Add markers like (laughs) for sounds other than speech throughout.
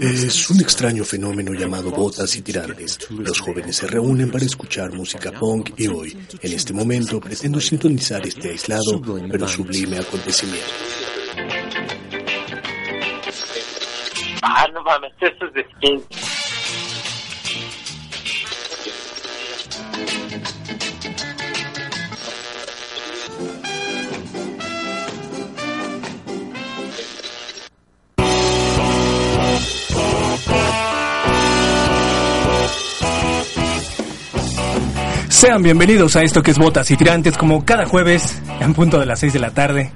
Es un extraño fenómeno llamado botas y tirantes. Los jóvenes se reúnen para escuchar música punk y hoy, en este momento, pretendo sintonizar este aislado pero sublime acontecimiento. Ah, no mames, eso es de Sean bienvenidos a esto que es Botas y Tirantes, como cada jueves, en punto de las 6 de la tarde.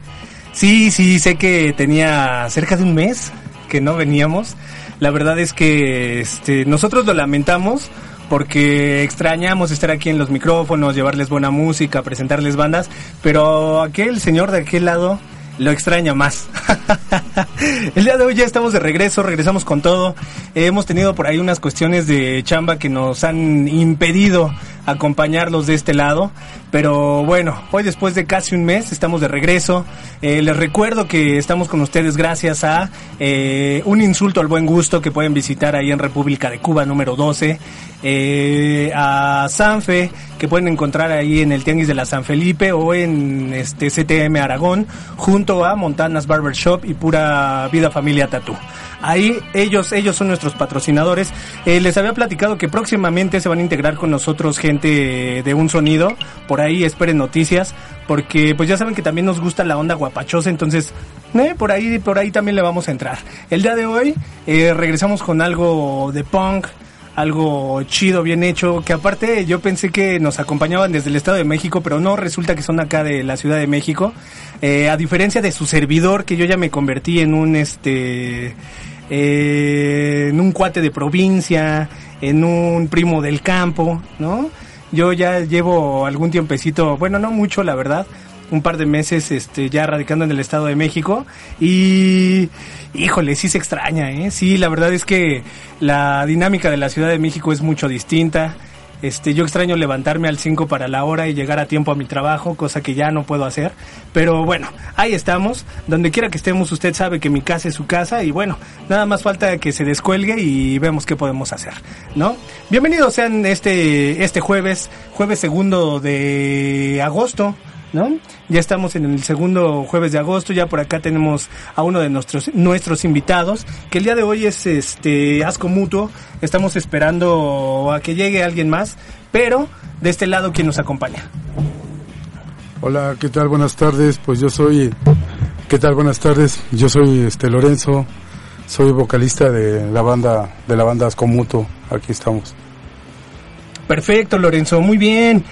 Sí, sí, sé que tenía cerca de un mes que no veníamos. La verdad es que este, nosotros lo lamentamos porque extrañamos estar aquí en los micrófonos, llevarles buena música, presentarles bandas, pero aquel señor de aquel lado lo extraña más. (laughs) el día de hoy ya estamos de regreso, regresamos con todo. hemos tenido por ahí unas cuestiones de chamba que nos han impedido acompañarlos de este lado. Pero bueno, hoy después de casi un mes estamos de regreso. Eh, les recuerdo que estamos con ustedes gracias a eh, un insulto al buen gusto que pueden visitar ahí en República de Cuba número 12. Eh, a Sanfe que pueden encontrar ahí en el Tianguis de la San Felipe o en este CTM Aragón junto a Montanas Barber Shop y Pura Vida Familia Tatú. Ahí ellos, ellos son nuestros patrocinadores. Eh, les había platicado que próximamente se van a integrar con nosotros gente de un sonido. Por ahí esperen noticias. Porque pues ya saben que también nos gusta la onda guapachosa. Entonces, eh, por ahí, por ahí también le vamos a entrar. El día de hoy eh, regresamos con algo de punk algo chido, bien hecho, que aparte yo pensé que nos acompañaban desde el Estado de México, pero no, resulta que son acá de la Ciudad de México. Eh, a diferencia de su servidor, que yo ya me convertí en un, este, eh, en un cuate de provincia, en un primo del campo, ¿no? Yo ya llevo algún tiempecito, bueno, no mucho, la verdad, un par de meses este, ya radicando en el Estado de México y híjole, sí se extraña, ¿eh? Sí, la verdad es que la dinámica de la Ciudad de México es mucho distinta. Este, yo extraño levantarme al 5 para la hora y llegar a tiempo a mi trabajo, cosa que ya no puedo hacer. Pero bueno, ahí estamos. Donde quiera que estemos, usted sabe que mi casa es su casa y bueno, nada más falta que se descuelgue y vemos qué podemos hacer, ¿no? Bienvenidos sean este, este jueves, jueves segundo de agosto. ¿No? Ya estamos en el segundo jueves de agosto, ya por acá tenemos a uno de nuestros nuestros invitados, que el día de hoy es este Asco Mutuo. Estamos esperando a que llegue alguien más, pero de este lado quién nos acompaña. Hola, ¿qué tal? Buenas tardes. Pues yo soy ¿Qué tal? Buenas tardes. Yo soy este Lorenzo. Soy vocalista de la banda de la banda Asco Mutuo. Aquí estamos. Perfecto, Lorenzo, muy bien.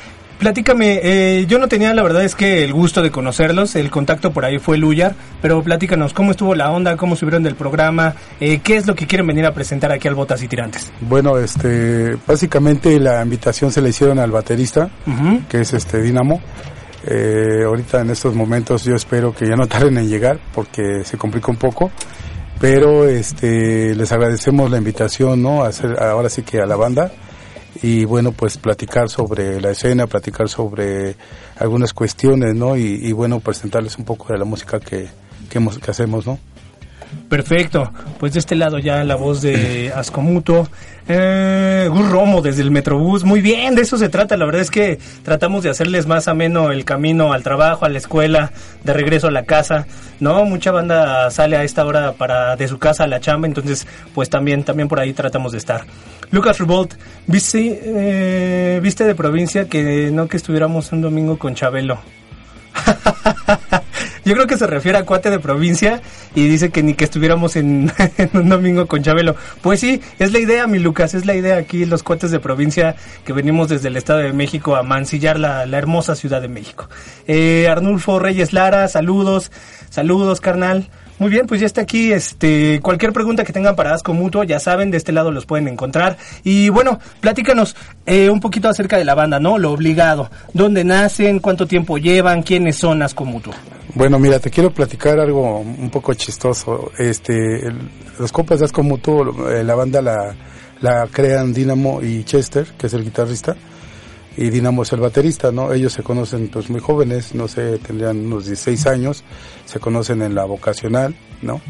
Platícame, eh, yo no tenía la verdad es que el gusto de conocerlos, el contacto por ahí fue Luyar, pero platícanos, ¿cómo estuvo la onda? ¿Cómo subieron del programa? Eh, ¿Qué es lo que quieren venir a presentar aquí al Botas y Tirantes? Bueno, este, básicamente la invitación se le hicieron al baterista, que es este Dinamo. Eh, ahorita en estos momentos yo espero que ya no tarden en llegar porque se complica un poco pero este les agradecemos la invitación no a hacer ahora sí que a la banda y bueno, pues platicar sobre la escena, platicar sobre algunas cuestiones, ¿no? Y, bueno, presentarles un poco de la música que, que, que hacemos, ¿no? Perfecto, pues de este lado ya la voz de (clears throat) Ascomuto, eh, Romo desde el Metrobús, muy bien, de eso se trata, la verdad es que tratamos de hacerles más ameno el camino al trabajo, a la escuela, de regreso a la casa, ¿no? Mucha banda sale a esta hora para de su casa a la chamba, entonces pues también, también por ahí tratamos de estar. Lucas Revolt, ¿viste, eh, viste de provincia que no que estuviéramos un domingo con Chabelo? (laughs) Yo creo que se refiere a cuate de provincia y dice que ni que estuviéramos (laughs) en, un domingo con Chabelo. Pues sí, es la idea, mi Lucas, es la idea aquí, los cuates de provincia que venimos desde el Estado de México a mancillar la, hermosa Ciudad de México. Eh, Arnulfo Reyes Lara, saludos, saludos, carnal. Muy bien, pues ya está aquí. Este, cualquier pregunta que tengan para Asco Mutuo, ya saben, de este lado los pueden encontrar. Y bueno, platícanos eh, un poquito acerca de la banda, ¿no? Lo obligado. ¿Dónde nacen? ¿Cuánto tiempo llevan? ¿Quiénes son Asco Mutuo? Bueno, mira, te quiero platicar algo un poco chistoso. Este, los compas de Asco Mutuo, eh, la banda la, la crean Dynamo y Chester, que es el guitarrista y Dinamo es el baterista, ¿no? Ellos se conocen pues muy jóvenes, no sé, tendrían unos 16 años, se conocen en la vocacional, ¿no?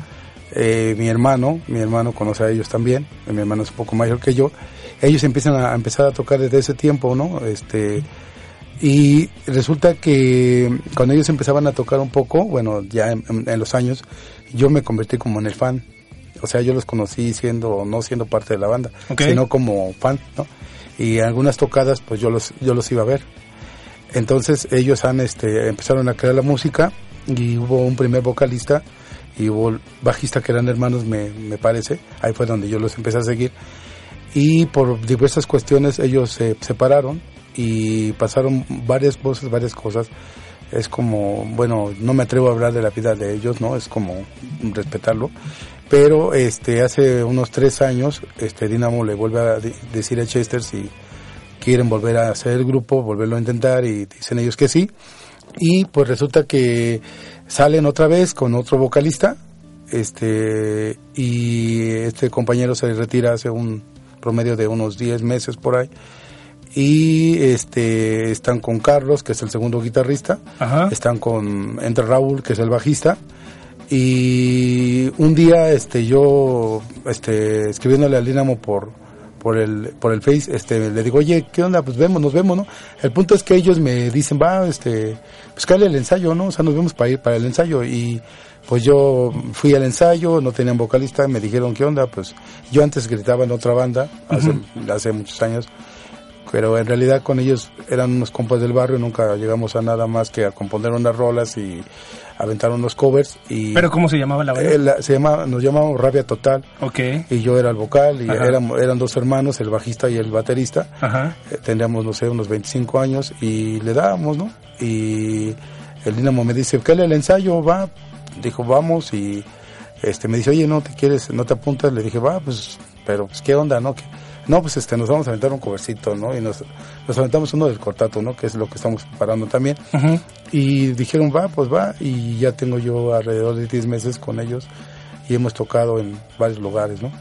Eh, mi hermano, mi hermano conoce a ellos también, mi hermano es un poco mayor que yo, ellos empiezan a, empezar a tocar desde ese tiempo, ¿no? Este, y resulta que cuando ellos empezaban a tocar un poco, bueno, ya en, los años, yo me convertí como en el fan, o sea, yo los conocí siendo, no siendo parte de la banda, sino como fan, ¿no? Y algunas tocadas pues yo los yo los iba a ver entonces ellos han este empezaron a crear la música y hubo un primer vocalista y hubo bajista que eran hermanos me, me parece ahí fue donde yo los empecé a seguir y por diversas cuestiones ellos se separaron y pasaron varias voces varias cosas es como, bueno, no me atrevo a hablar de la vida de ellos, ¿no? Es como respetarlo. Pero este hace unos tres años, este Dinamo le vuelve a decir a Chester si quieren volver a hacer el grupo, volverlo a intentar y dicen ellos que sí. Y pues resulta que salen otra vez con otro vocalista, este y este compañero se retira hace un promedio de unos 10 meses por ahí. Y este están con Carlos que es el segundo guitarrista. Están con entre Raúl que es el bajista y un día este yo este escribiéndole al Dinamo por por el por el Face este le digo oye qué onda pues vemos nos vemos no el punto es que ellos me dicen va este pues cállale el ensayo no o sea nos vemos para ir para el ensayo. Y pues yo fui al ensayo no tenían vocalista me dijeron qué onda pues yo antes gritaba en otra banda hace hace muchos años pero en realidad con ellos eran unos compas del barrio, nunca llegamos a nada más que a componer unas rolas y aventar unos covers y pero cómo se llamaba la banda se llamaba nos llamábamos Rabia Total. Okay y yo era el vocal y eran, eran dos hermanos el bajista y el baterista. Ajá. Eh, tendríamos no sé unos 25 años y le dábamos no y el Dinamo me dice ¿qué le el ensayo va dijo vamos y este me dice oye no te quieres no te apuntas le dije va pues pero pues qué onda no no, pues este, nos vamos a aventar un covercito, ¿no? Y nos, nos aventamos uno del cortato, ¿no? Que es lo que estamos preparando también. Y dijeron, va, pues va. Y ya tengo yo alrededor de 10 meses con ellos y hemos tocado en varios lugares, ¿no?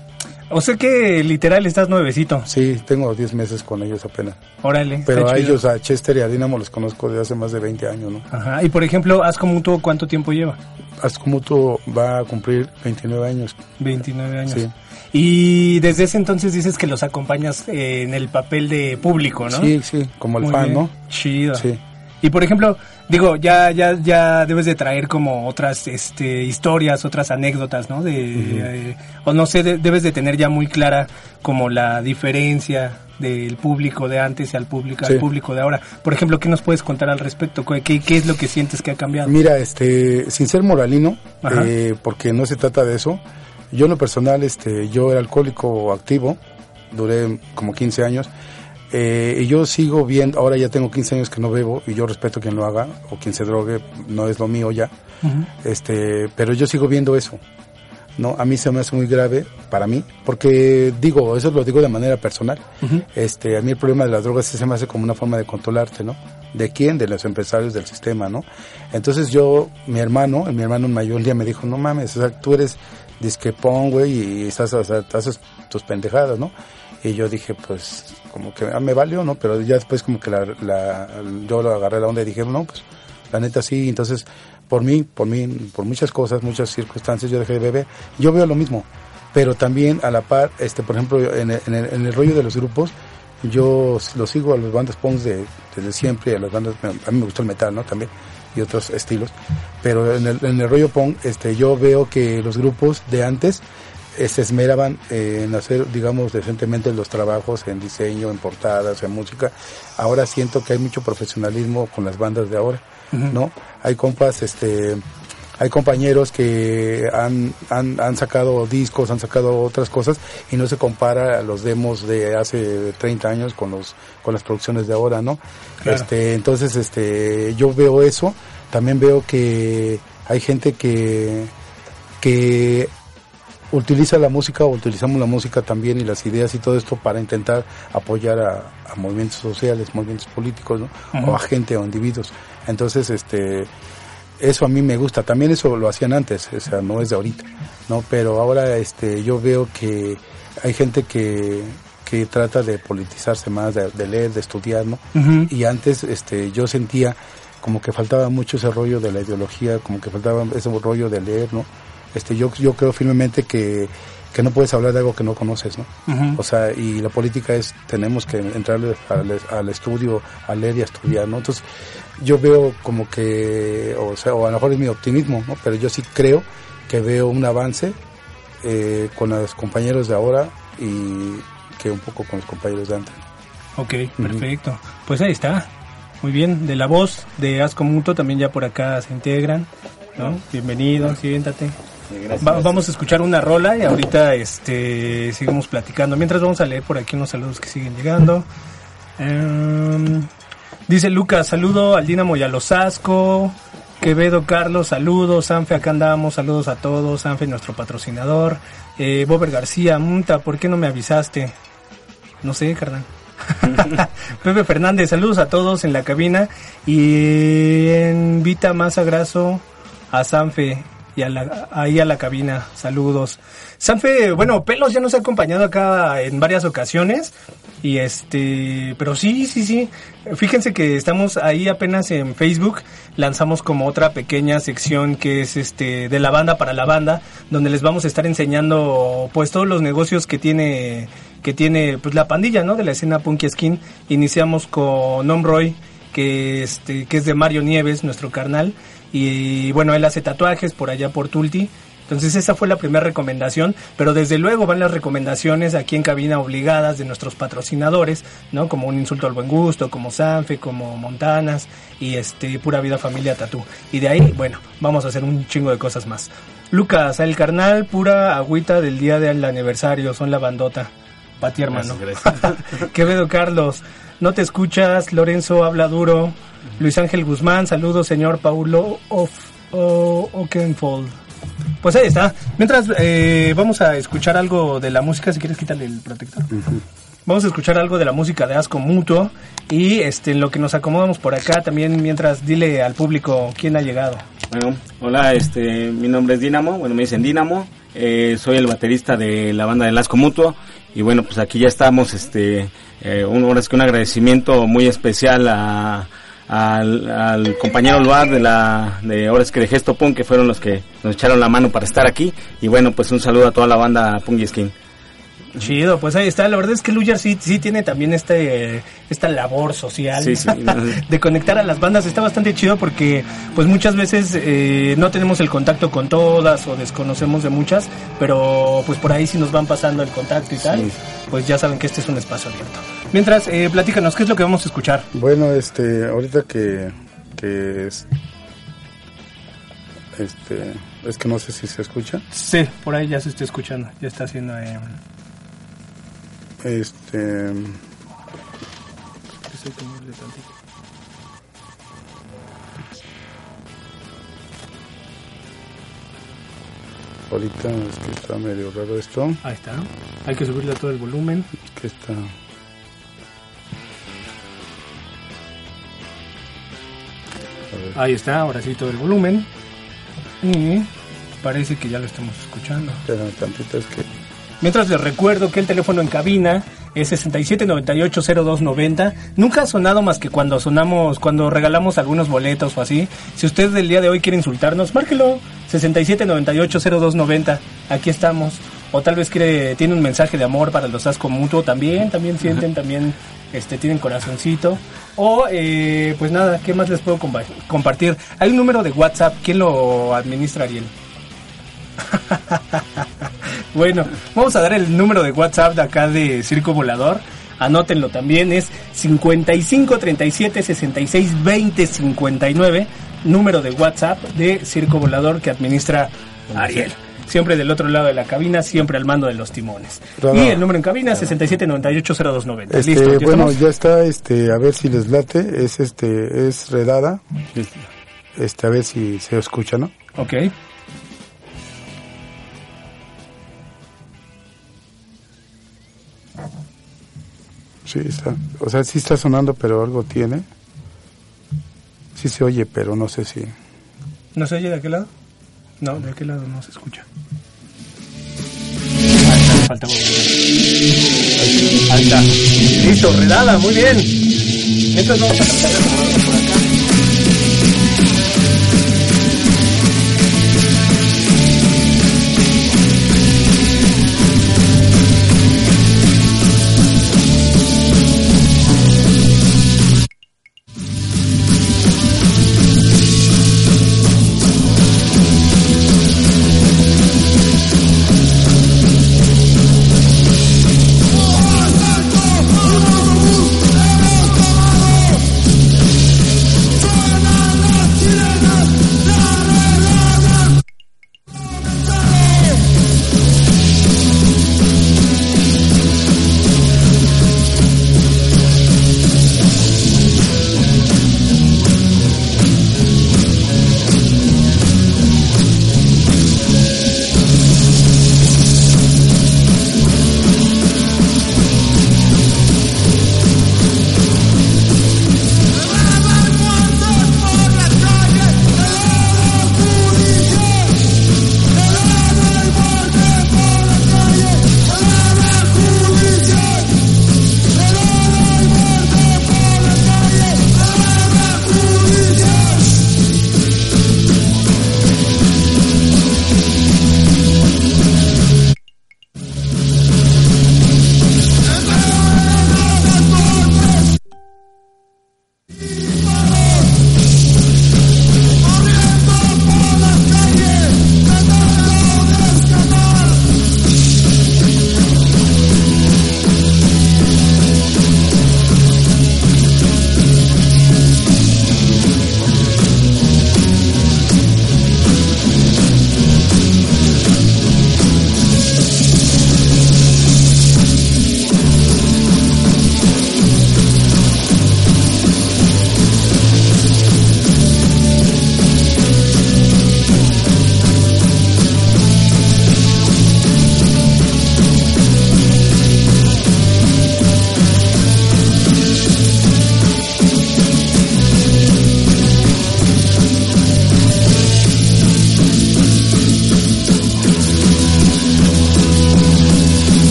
O sea que literal estás nuevecito. Sí, tengo 10 meses con ellos apenas. Órale. Pero a ellos, a Chester y a Dinamo los conozco desde hace más de 20 años, ¿no? Ajá. Y por ejemplo, Asco Mutuo, ¿cuánto tiempo lleva? Asco Mutuo va a cumplir 29 años. 29 años. Sí. Y desde ese entonces dices que los acompañas eh, en el papel de público, ¿no? Sí, sí, como el fan, ¿no? Chido. Sí. Y por ejemplo, digo, ya ya ya debes de traer como otras este historias, otras anécdotas, ¿no? De eh, o no sé, debes de tener ya muy clara como la diferencia del público de antes y al público al público de ahora. Por ejemplo, ¿qué nos puedes contar al respecto? ¿Qué, qué es lo que sientes que ha cambiado? Mira, este, sin ser moralino, eh, porque no se trata de eso, yo en lo personal, este, yo era alcohólico activo, duré como 15 años, eh, y yo sigo viendo, ahora ya tengo 15 años que no bebo, y yo respeto quien lo haga, o quien se drogue, no es lo mío ya, este, pero yo sigo viendo eso. ¿no? A mí se me hace muy grave para mí, porque digo, eso lo digo de manera personal. Este, a mí el problema de las drogas se me hace como una forma de controlarte, ¿no? ¿De quién? De los empresarios del sistema, ¿no? Entonces yo, mi hermano, mi hermano mayor un día me dijo, no mames, o sea, tú eres disquepón, güey, y estás, o sea, haces tus pendejadas, ¿no? Y yo dije, pues, como que ah, me valió, ¿no? Pero ya después como que la, la, yo lo agarré la onda y dije, no, pues, la neta sí, entonces, por mí, por mí, por muchas cosas, muchas circunstancias, yo dejé de beber. Yo veo lo mismo, pero también a la par, este, por ejemplo, en el, en el, rollo de los grupos, yo lo sigo a los bandas punks de, desde siempre, a las bandas, a mí me gusta el metal, ¿no? También y otros estilos. Pero en el, en el rollo punk, este, yo veo que los grupos de antes eh, se esmeraban en hacer, digamos, decentemente los trabajos en diseño, en portadas, en música. Ahora siento que hay mucho profesionalismo con las bandas de ahora, ¿no? Hay compas, este, hay compañeros que han, han, han, sacado discos, han sacado otras cosas y no se compara a los demos de hace 30 años con los con las producciones de ahora, ¿no? Este, entonces este yo veo eso, también veo que hay gente que que utiliza la música o utilizamos la música también y las ideas y todo esto para intentar apoyar a, movimientos sociales, movimientos políticos, ¿no? O a gente o individuos. Entonces, este, eso a mí me gusta. También eso lo hacían antes, o sea, no es de ahorita, ¿no? Pero ahora, este, yo veo que hay gente que, que trata de politizarse más, de, leer, de estudiar, ¿no? Y antes, este, yo sentía como que faltaba mucho ese rollo de la ideología, como que faltaba ese rollo de leer, ¿no? Este, yo, yo creo firmemente que, que no puedes hablar de algo que no conoces, ¿no? O sea, y la política es, tenemos que entrar al, estudio, a leer y a estudiar, ¿no? Entonces, yo veo como que, o sea, o a lo mejor es mi optimismo, ¿no? Pero yo sí creo que veo un avance eh, con los compañeros de ahora y que un poco con los compañeros de antes. Ok, perfecto. Pues ahí está. Muy bien, de la voz de Asco Muto también ya por acá se integran, ¿no? Bienvenido, siéntate vamos a escuchar una rola y ahorita este seguimos platicando. Mientras vamos a leer por aquí unos saludos que siguen llegando. Em, dice Lucas, saludo al Dinamo y a los Asco. Quevedo Carlos, saludos. Sanfe, acá andamos. Saludos a todos. Sanfe, nuestro patrocinador. Eh, Bober García, Munta, ¿por qué no me avisaste? No sé, carnal. (laughs) Pepe Fernández, saludos a todos en la cabina. Y invita más a Graso a Sanfe ahí a la cabina. Saludos. Sanfe, bueno, Pelos ya nos ha acompañado acá en varias ocasiones. Y este, pero sí, sí, sí. Fíjense que estamos ahí apenas en Facebook. Lanzamos como otra pequeña sección que es este de la banda para la banda, donde les vamos a estar enseñando pues todos los negocios que tiene que tiene pues la pandilla, ¿no? De la escena Punky Skin. Iniciamos con Omroy, que este que es de Mario Nieves, nuestro carnal y bueno, él hace tatuajes por allá por Tulti. Entonces esa fue la primera recomendación, pero desde luego van las recomendaciones aquí en cabina obligadas de nuestros patrocinadores, ¿no? Como un insulto al buen gusto, como Sanfe, como Montanas y este Pura Vida Familia Tatú. Y de ahí, bueno, vamos a hacer un chingo de cosas más. Lucas, el carnal, pura agüita del día del aniversario, son la bandota. Pati hermano. (laughs) Quevedo Carlos, no te escuchas, Lorenzo habla duro. Luis Ángel Guzmán, saludos señor Paulo of, Okenfold. Pues ahí está. Mientras eh, vamos a escuchar algo de la música, si quieres quitarle el protector. Vamos a escuchar algo de la música de Asco Mutuo y este, en lo que nos acomodamos por acá también mientras dile al público quién ha llegado. Bueno, hola, este, mi nombre es Dinamo, bueno, me dicen Dinamo, eh, soy el baterista de la banda de Asco Mutuo y bueno, pues aquí ya estamos, este, eh, un, ahora es que un agradecimiento muy especial a al, compañero Luar de la de ahora que de Gesto Punk que fueron los que nos echaron la mano para estar aquí y bueno pues un saludo a toda la banda Punk Skin. Chido, pues ahí está. La verdad es que Lujar sí, sí tiene también este esta labor social (laughs) de conectar a las bandas. Está bastante chido porque pues muchas veces eh, no tenemos el contacto con todas o desconocemos de muchas, pero pues por ahí sí nos van pasando el contacto y tal. Pues ya saben que este es un espacio abierto. Mientras, eh, platícanos, ¿qué es lo que vamos a escuchar? Bueno, este, ahorita que, que es, este, es que no sé si se escucha. Sí, por ahí ya se está escuchando, ya está haciendo... Eh, este... Ahorita es que está medio raro esto. Ahí está. Hay que subirle todo el volumen. que está... Ahí está, ahora sí todo el volumen. Y parece que ya lo estamos escuchando. Pero tantito es que... Mientras les recuerdo que el teléfono en cabina es 67980290. Nunca ha sonado más que cuando sonamos, cuando regalamos algunos boletos o así. Si usted del día de hoy quiere insultarnos, márquelo. 67980290. Aquí estamos. O tal vez quiere, tiene un mensaje de amor para los asco mutuo también, también sienten, también este, tienen corazoncito. O, eh, pues nada, ¿qué más les puedo compartir? Hay un número de WhatsApp, ¿quién lo administra, Ariel? (laughs) bueno, vamos a dar el número de WhatsApp de acá de Circo Volador. Anótenlo también, es 55 37 66 20 59, número de WhatsApp de Circo Volador que administra Ariel siempre del otro lado de la cabina, siempre al mando de los timones. Y el número en cabina, 67980290. Este, ¿Listo? bueno, ya está, este, a ver si les late, es este, es redada, este, a ver si se escucha, ¿no? Ok. Sí, está. O sea, sí está sonando, pero algo tiene. Sí se oye, pero no sé si... ¿No se oye de aquel lado? No, de aquel lado no se escucha. Falta, Ahí está. Listo, redada, muy bien. Entonces vamos a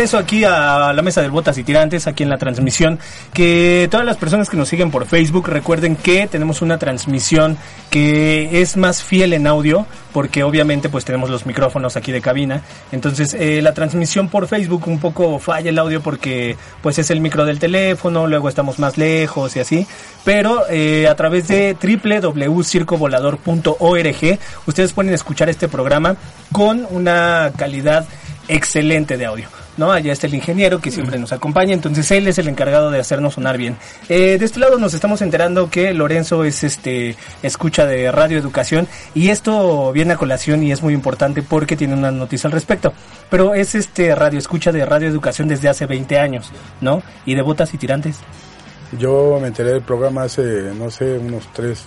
regreso aquí a la mesa de botas y tirantes, aquí en la transmisión. Que todas las personas que nos siguen por Facebook recuerden que tenemos una transmisión que es más fiel en audio, porque obviamente pues tenemos los micrófonos aquí de cabina. Entonces eh, la transmisión por Facebook un poco falla el audio porque pues es el micro del teléfono, luego estamos más lejos y así. Pero eh, a través de www.circovolador.org ustedes pueden escuchar este programa con una calidad excelente de audio. ¿No? Allá está el ingeniero que siempre nos acompaña, entonces él es el encargado de hacernos sonar bien. Eh, de este lado nos estamos enterando que Lorenzo es este escucha de Radio Educación y esto viene a colación y es muy importante porque tiene una noticia al respecto. Pero es este radio escucha de Radio Educación desde hace 20 años, ¿no? Y de botas y tirantes. Yo me enteré del programa hace, no sé, unos tres,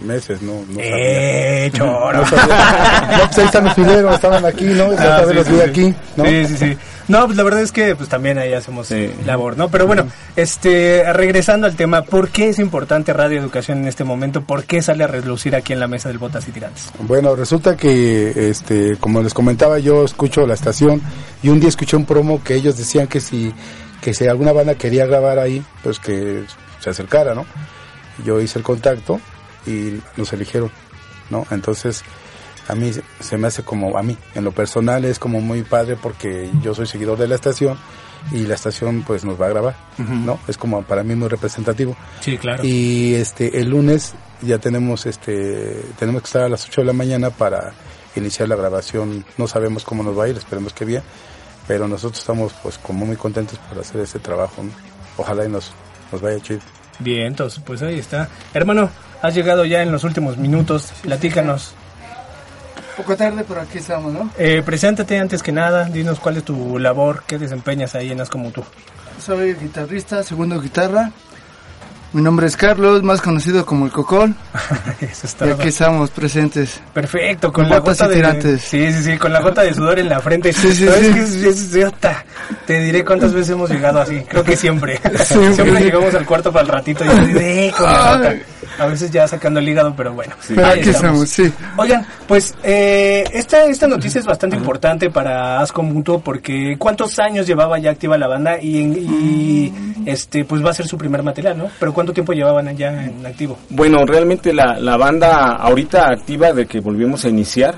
meses, no, no ¡Eh, choro! (laughs) No, sabía. no, pues ahí están los fileros, estaban aquí, ¿no? Ya Ah, sí, los sí, vi sí. aquí, ¿no? Sí, sí, sí. No, pues la verdad es que pues también ahí hacemos labor, ¿no? Pero bueno, este, regresando al tema, ¿por qué es importante Radio Educación en este momento? ¿Por qué sale a relucir aquí en la mesa del Botas y Tirantes? Bueno, resulta que, este, como les comentaba, yo escucho la estación y un día escuché un promo que ellos decían que si, que si alguna banda quería grabar ahí, pues que se acercara, ¿no? Yo hice el contacto y nos eligieron, ¿no? Entonces, a mí se me hace como, a mí, en lo personal es como muy padre porque yo soy seguidor de la estación y la estación pues nos va a grabar, ¿no? Es como para mí muy representativo. Sí, claro. Y este el lunes ya tenemos este tenemos que estar a las 8 de la mañana para iniciar la grabación. No sabemos cómo nos va a ir, esperemos que bien, pero nosotros estamos pues como muy contentos por hacer este trabajo. ¿no? Ojalá y nos nos vaya chido. Bien, entonces, pues ahí está. Hermano, has llegado ya en los últimos minutos. Platícanos. Poco tarde, pero aquí estamos, ¿no? Eh, preséntate antes que nada. Dinos cuál es tu labor, qué desempeñas ahí en As como tú. Soy guitarrista, segundo guitarra. Mi nombre es Carlos, más conocido como el Cocol. (laughs) Eso está Y aquí estamos presentes. Perfecto, con Con la gota de tirantes. Sí, sí, sí, con la gota de sudor en la frente. Sí, sí, ¿Sabes sí. qué es- es-? Te diré cuántas veces hemos llegado así. Creo que siempre. (laughs) Siempre. Siempre llegamos al cuarto para el ratito y así de, "Eh, con la gota. A veces ya sacando el hígado, pero bueno. Pero ahí aquí estamos, sí. Oigan, pues eh, esta, esta noticia es bastante importante para Asco Mutuo porque ¿cuántos años llevaba ya activa la banda? Y, y, este pues va a ser su primer material, ¿no? Pero ¿cuánto tiempo llevaban ya en activo? Bueno, realmente la, la banda ahorita activa de que volvimos a iniciar,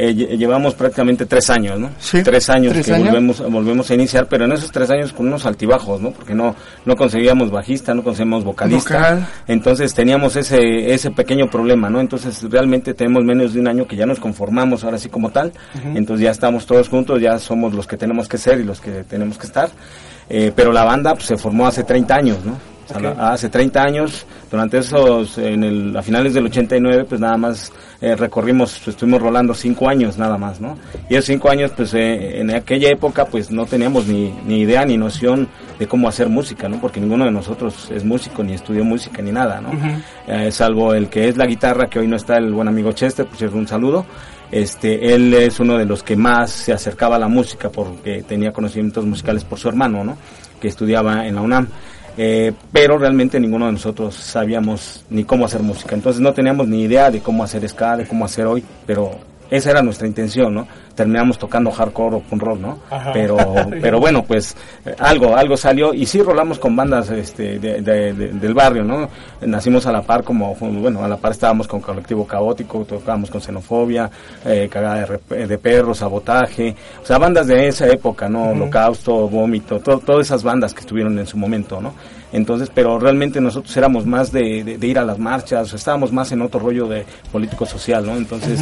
eh, lle- llevamos prácticamente tres años, ¿no? Sí, Tres años tres que años. volvemos volvemos a iniciar, pero en esos tres años con unos altibajos, ¿no? Porque no no conseguíamos bajista, no conseguíamos vocalista. Vocal. Entonces teníamos ese ese pequeño problema, ¿no? Entonces realmente tenemos menos de un año que ya nos conformamos ahora sí como tal. Entonces ya estamos todos juntos, ya somos los que tenemos que ser y los que tenemos que estar. Eh, pero la banda pues, se formó hace 30 años, ¿no? O sea, la- hace 30 años, durante esos, en el, a finales del 89, pues nada más eh, recorrimos, pues, estuvimos rolando cinco años nada más, ¿no? Y esos cinco años, pues eh, en aquella época, pues no teníamos ni, ni idea ni noción de cómo hacer música, ¿no? Porque ninguno de nosotros es músico, ni estudió música, ni nada, ¿no? Eh, salvo el que es la guitarra, que hoy no está el buen amigo Chester, pues es un saludo. Este, él es uno de los que más se acercaba a la música porque tenía conocimientos musicales por su hermano, ¿no? Que estudiaba en la UNAM. Eh, pero realmente ninguno de nosotros sabíamos ni cómo hacer música. Entonces no teníamos ni idea de cómo hacer ska, de cómo hacer hoy, pero esa era nuestra intención, ¿no? Terminamos tocando hardcore o punk rock, ¿no? Pero, (laughs) pero bueno, pues eh, algo, algo salió y sí rolamos con bandas este, de- de- de- del barrio, ¿no? Nacimos a la par como, bueno, a la par estábamos con Colectivo Caótico, tocábamos con Xenofobia, eh, Cagada de, de Perros, Sabotaje, o sea, bandas de esa época, ¿no? Holocausto, Vómito, to- todas esas bandas que estuvieron en su momento, ¿no? Entonces, pero realmente nosotros éramos más de, de- de ir a las marchas, estábamos más en otro rollo de político-social, ¿no? Entonces,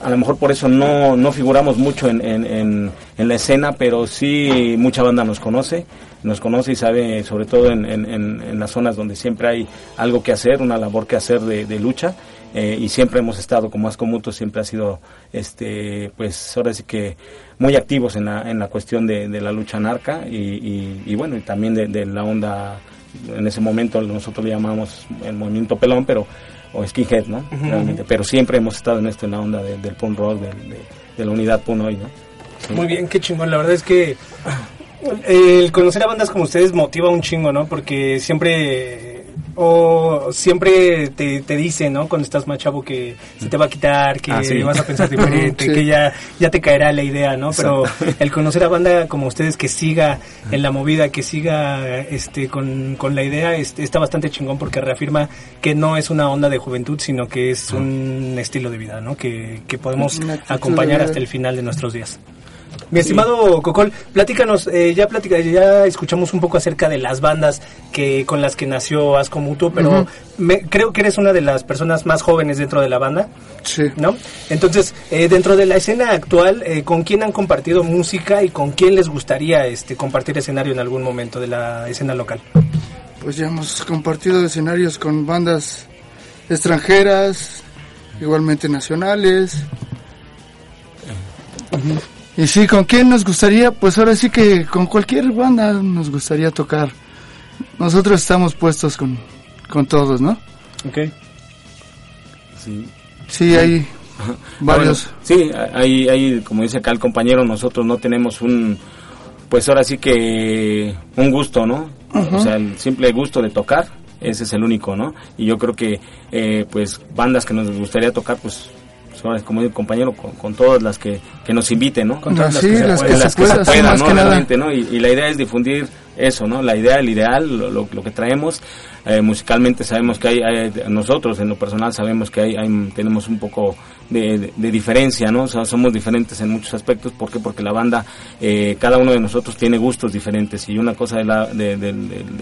a lo mejor por eso no, no figuramos mucho en, en, en, en la escena, pero sí mucha banda nos conoce, nos conoce y sabe, sobre todo en, en, en, las zonas donde siempre hay algo que hacer, una labor que hacer de, de lucha, eh, y siempre hemos estado como Asco Mutuo, siempre ha sido, este, pues ahora sí que muy activos en la, en la cuestión de, de la lucha narca y, y, y bueno, y también de, de la onda, en ese momento nosotros le llamamos el movimiento pelón, pero o skinhead, ¿no? Realmente, pero siempre hemos estado en esto, en la onda de- del punk rock, de, de la unidad punk hoy, ¿no? Sí. Muy bien, qué chingón. La verdad es que el conocer a bandas como ustedes motiva un chingo, ¿no? Porque siempre o siempre te, te dicen, ¿no? Cuando estás más chavo que se te va a quitar, que Ah, sí. vas a pensar diferente, (laughs) Sí. que ya, ya te caerá la idea, ¿no? Pero el conocer a banda como ustedes que siga en la movida, que siga este con, con la idea, este, está bastante chingón porque reafirma que no es una onda de juventud, sino que es un estilo de vida, ¿no? Que, que podemos acompañar hasta el final de nuestros días. Mi estimado Cocol, platícanos, eh, ya platica, ya escuchamos un poco acerca de las bandas que con las que nació Asco Mutuo, pero me- creo que eres una de las personas más jóvenes dentro de la banda, Sí. ¿no? Entonces, eh, dentro de la escena actual, eh, ¿con quién han compartido música y con quién les gustaría este, compartir escenario en algún momento de la escena local? Pues ya hemos compartido escenarios con bandas extranjeras, igualmente nacionales. Y sí, ¿con quién nos gustaría? Pues ahora sí que con cualquier banda nos gustaría tocar. Nosotros estamos puestos con, con todos, ¿no? Ok. Sí. Sí, hay (laughs) varios. Ah, sí, hay, hay, como dice acá el compañero, nosotros no tenemos un, pues ahora sí que un gusto, ¿no? O sea, el simple gusto de tocar, ese es el único, ¿no? Y yo creo que, eh, pues, bandas que nos gustaría tocar, pues, son, como dice el compañero, con, todas las que, que nos inviten, ¿no? Con todas las, que, se, pueda, ¿no? Realmente, ¿no? Y, y, la idea es difundir eso, ¿no? La idea, el ideal, lo, lo, lo que traemos, eh, musicalmente sabemos que hay, nosotros en lo personal sabemos que hay, tenemos un poco de, diferencia, ¿no? somos diferentes en muchos aspectos. ¿Por qué? Porque la banda, eh, cada uno de nosotros tiene gustos diferentes y una cosa de la, de,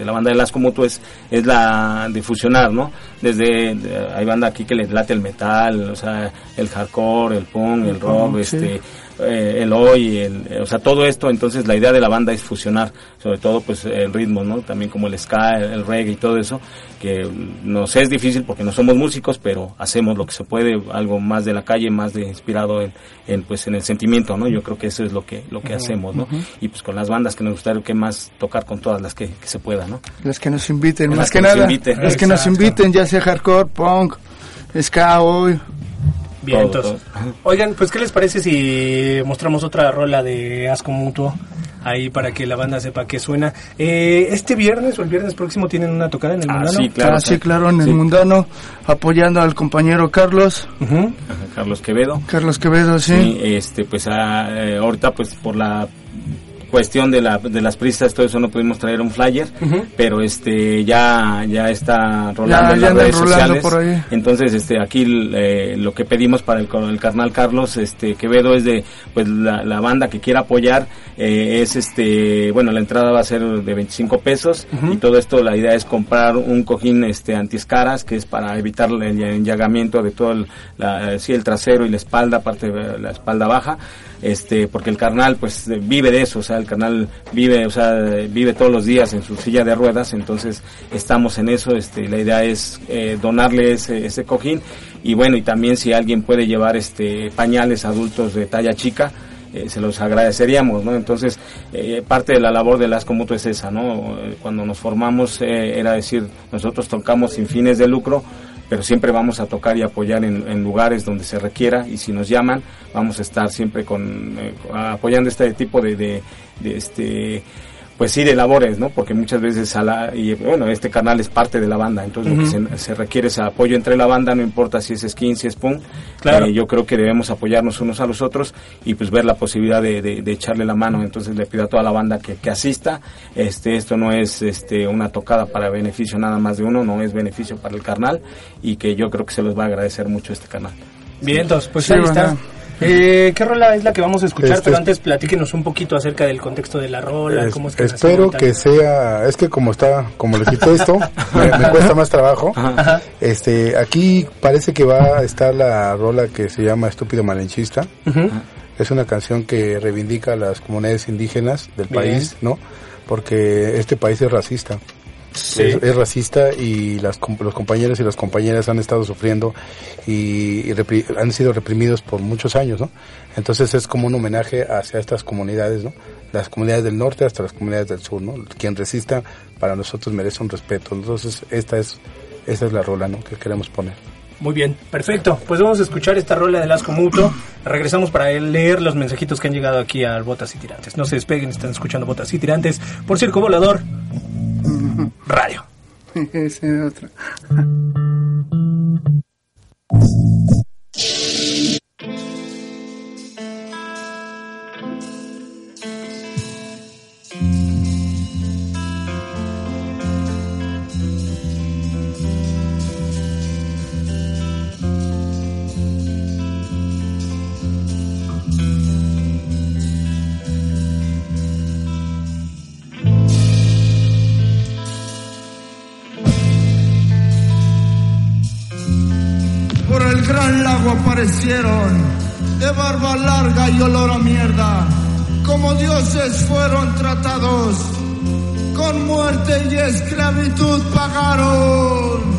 la banda de Las Mutuo es, es la de fusionar, ¿no? Desde, hay banda aquí que les late el metal, o sea, el hardcore, el punk, el rock, este eh, el hoy, el, o sea, todo esto, entonces la idea de la banda es fusionar, sobre todo pues el ritmo, ¿no? También como el ska, el, reggae y todo eso, que nos es difícil porque no somos músicos, pero hacemos lo que se puede, algo más de la calle, más de inspirado en, pues en el sentimiento, ¿no? Yo creo que eso es lo que lo que hacemos, ¿no? Y pues con las bandas que nos gustaría que más tocar con todas las que, se pueda, ¿no? Las que nos inviten, más que, nada, las que nos inviten, ya sea hardcore, punk, ska, hoy Bien, entonces. Oigan, pues, ¿qué les parece si mostramos otra rola de Asco Mutuo? Ahí para que la banda sepa que suena. Eh, este viernes o el viernes próximo tienen una tocada en el ah, Mundano. Sí, claro, ah, sí, claro en el Mundano, apoyando al compañero Carlos. Carlos Quevedo. Carlos Quevedo, sí. este, pues ah, eh, ahorita, pues por la cuestión de, la, de las prisas, todo eso no pudimos traer un flyer, pero este ya ya está rolando en las redes sociales. Por ahí. Entonces, este aquí eh, lo que pedimos para el, el carnal Carlos este Quevedo es de pues la, banda que quiera apoyar eh, es este bueno, la entrada va a ser de 25 pesos y todo esto la idea es comprar un cojín este antiescaras que es para evitar el enllagamiento de todo el la, sí, el trasero y la espalda, parte de la espalda baja este porque el carnal pues vive de eso, o sea, el carnal vive, o sea, vive todos los días en su silla de ruedas, entonces estamos en eso, este la idea es eh, donarle ese, ese cojín y bueno, y también si alguien puede llevar este pañales adultos de talla chica, eh, se los agradeceríamos, ¿no? Entonces, eh, parte de la labor de las Mutuo es esa, ¿no? Cuando nos formamos era decir, nosotros tocamos sin fines de lucro, pero siempre vamos a tocar y apoyar en, lugares donde se requiera y si nos llaman vamos a estar siempre con eh, apoyando este tipo de, de, de este pues sí de labores, ¿no? Porque muchas veces a la, y bueno, este canal es parte de la banda, entonces lo que se, requiere es apoyo entre la banda, no importa si es skin, si es punk, claro. Eh, yo creo que debemos apoyarnos unos a los otros y pues ver la posibilidad de, de, echarle la mano, entonces le pido a toda la banda que, que, asista, este, esto no es este una tocada para beneficio nada más de uno, no es beneficio para el carnal y que yo creo que se los va a agradecer mucho este canal. Bien, entonces, pues ahí está. Eh, ¿Qué rola es la que vamos a escuchar? Este Pero antes platíquenos un poquito acerca del contexto de la rola. cómo es que espero que sea, es que como está, como le quito esto, (laughs) me, cuesta más trabajo. Este, aquí parece que va a estar la rola que se llama Estúpido Malenchista. Es una canción que reivindica a las comunidades indígenas del país, ¿no? Porque este país es racista. Es, racista y las, los compañeros y las compañeras han estado sufriendo y, han sido reprimidos por muchos años, ¿no? Entonces es como un homenaje hacia estas comunidades, ¿no? Las comunidades del norte hasta las comunidades del sur, ¿no? Quien resista para nosotros merece un respeto. Entonces esta es, esta es la rola, ¿no? Que queremos poner. Muy bien, perfecto. Pues vamos a escuchar esta rola de Lasco Mutuo. Regresamos para leer los mensajitos que han llegado aquí al Botas y Tirantes. No se despeguen, están escuchando Botas y Tirantes por Circo Volador Radio. (laughs) Ese es aparecieron. De barba larga y olor a mierda, como dioses fueron tratados, con muerte y esclavitud pagaron.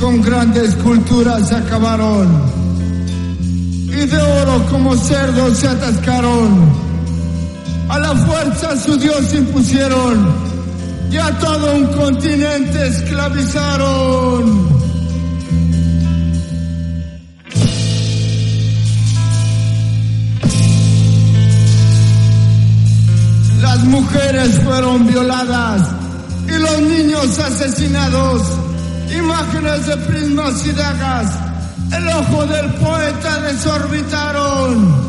Con grandes culturas acabaron. Y de oro como cerdos se atascaron a la fuerza su Dios impusieron y a todo un continente esclavizaron. Las mujeres fueron violadas y los niños asesinados. Imágenes de prismas y dagas, el ojo del poeta desorbitaron.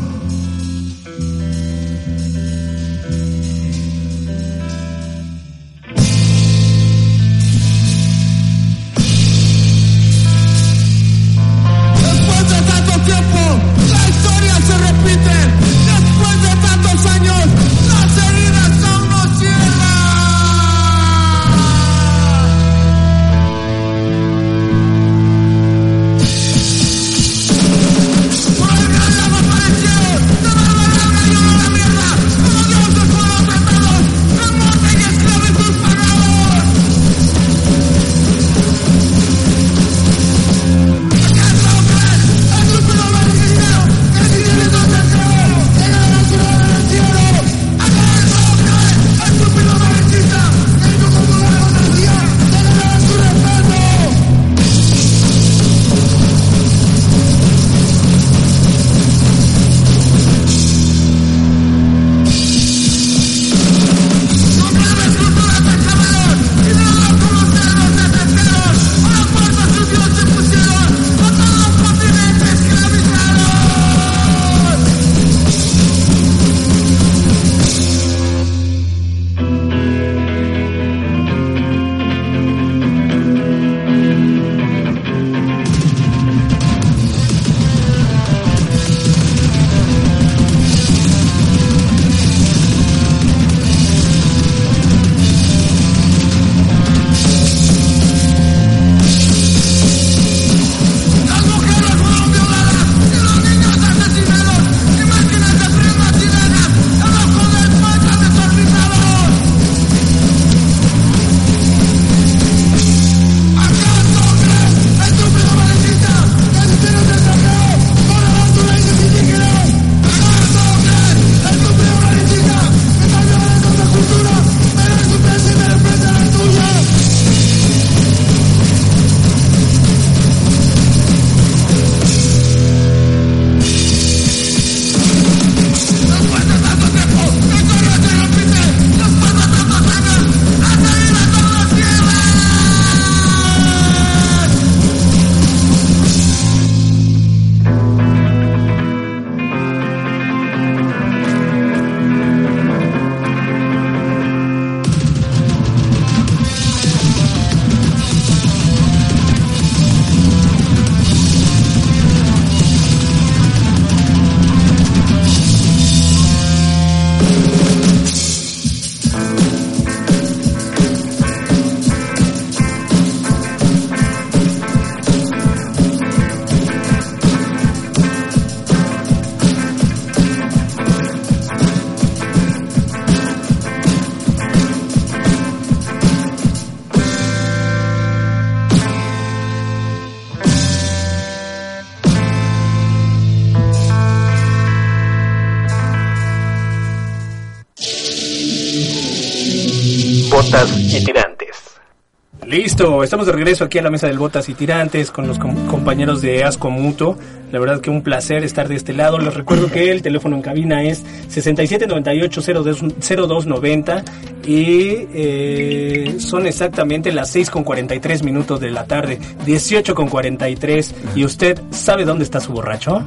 Estamos de regreso aquí a la mesa del Botas y Tirantes con los com- compañeros de Asco Mutuo. La verdad que un placer estar de este lado. Les recuerdo que el teléfono en cabina es 6798-0290 y eh, son exactamente las 6 con 43 minutos de la tarde, 18 con 43. ¿Y usted sabe dónde está su borracho?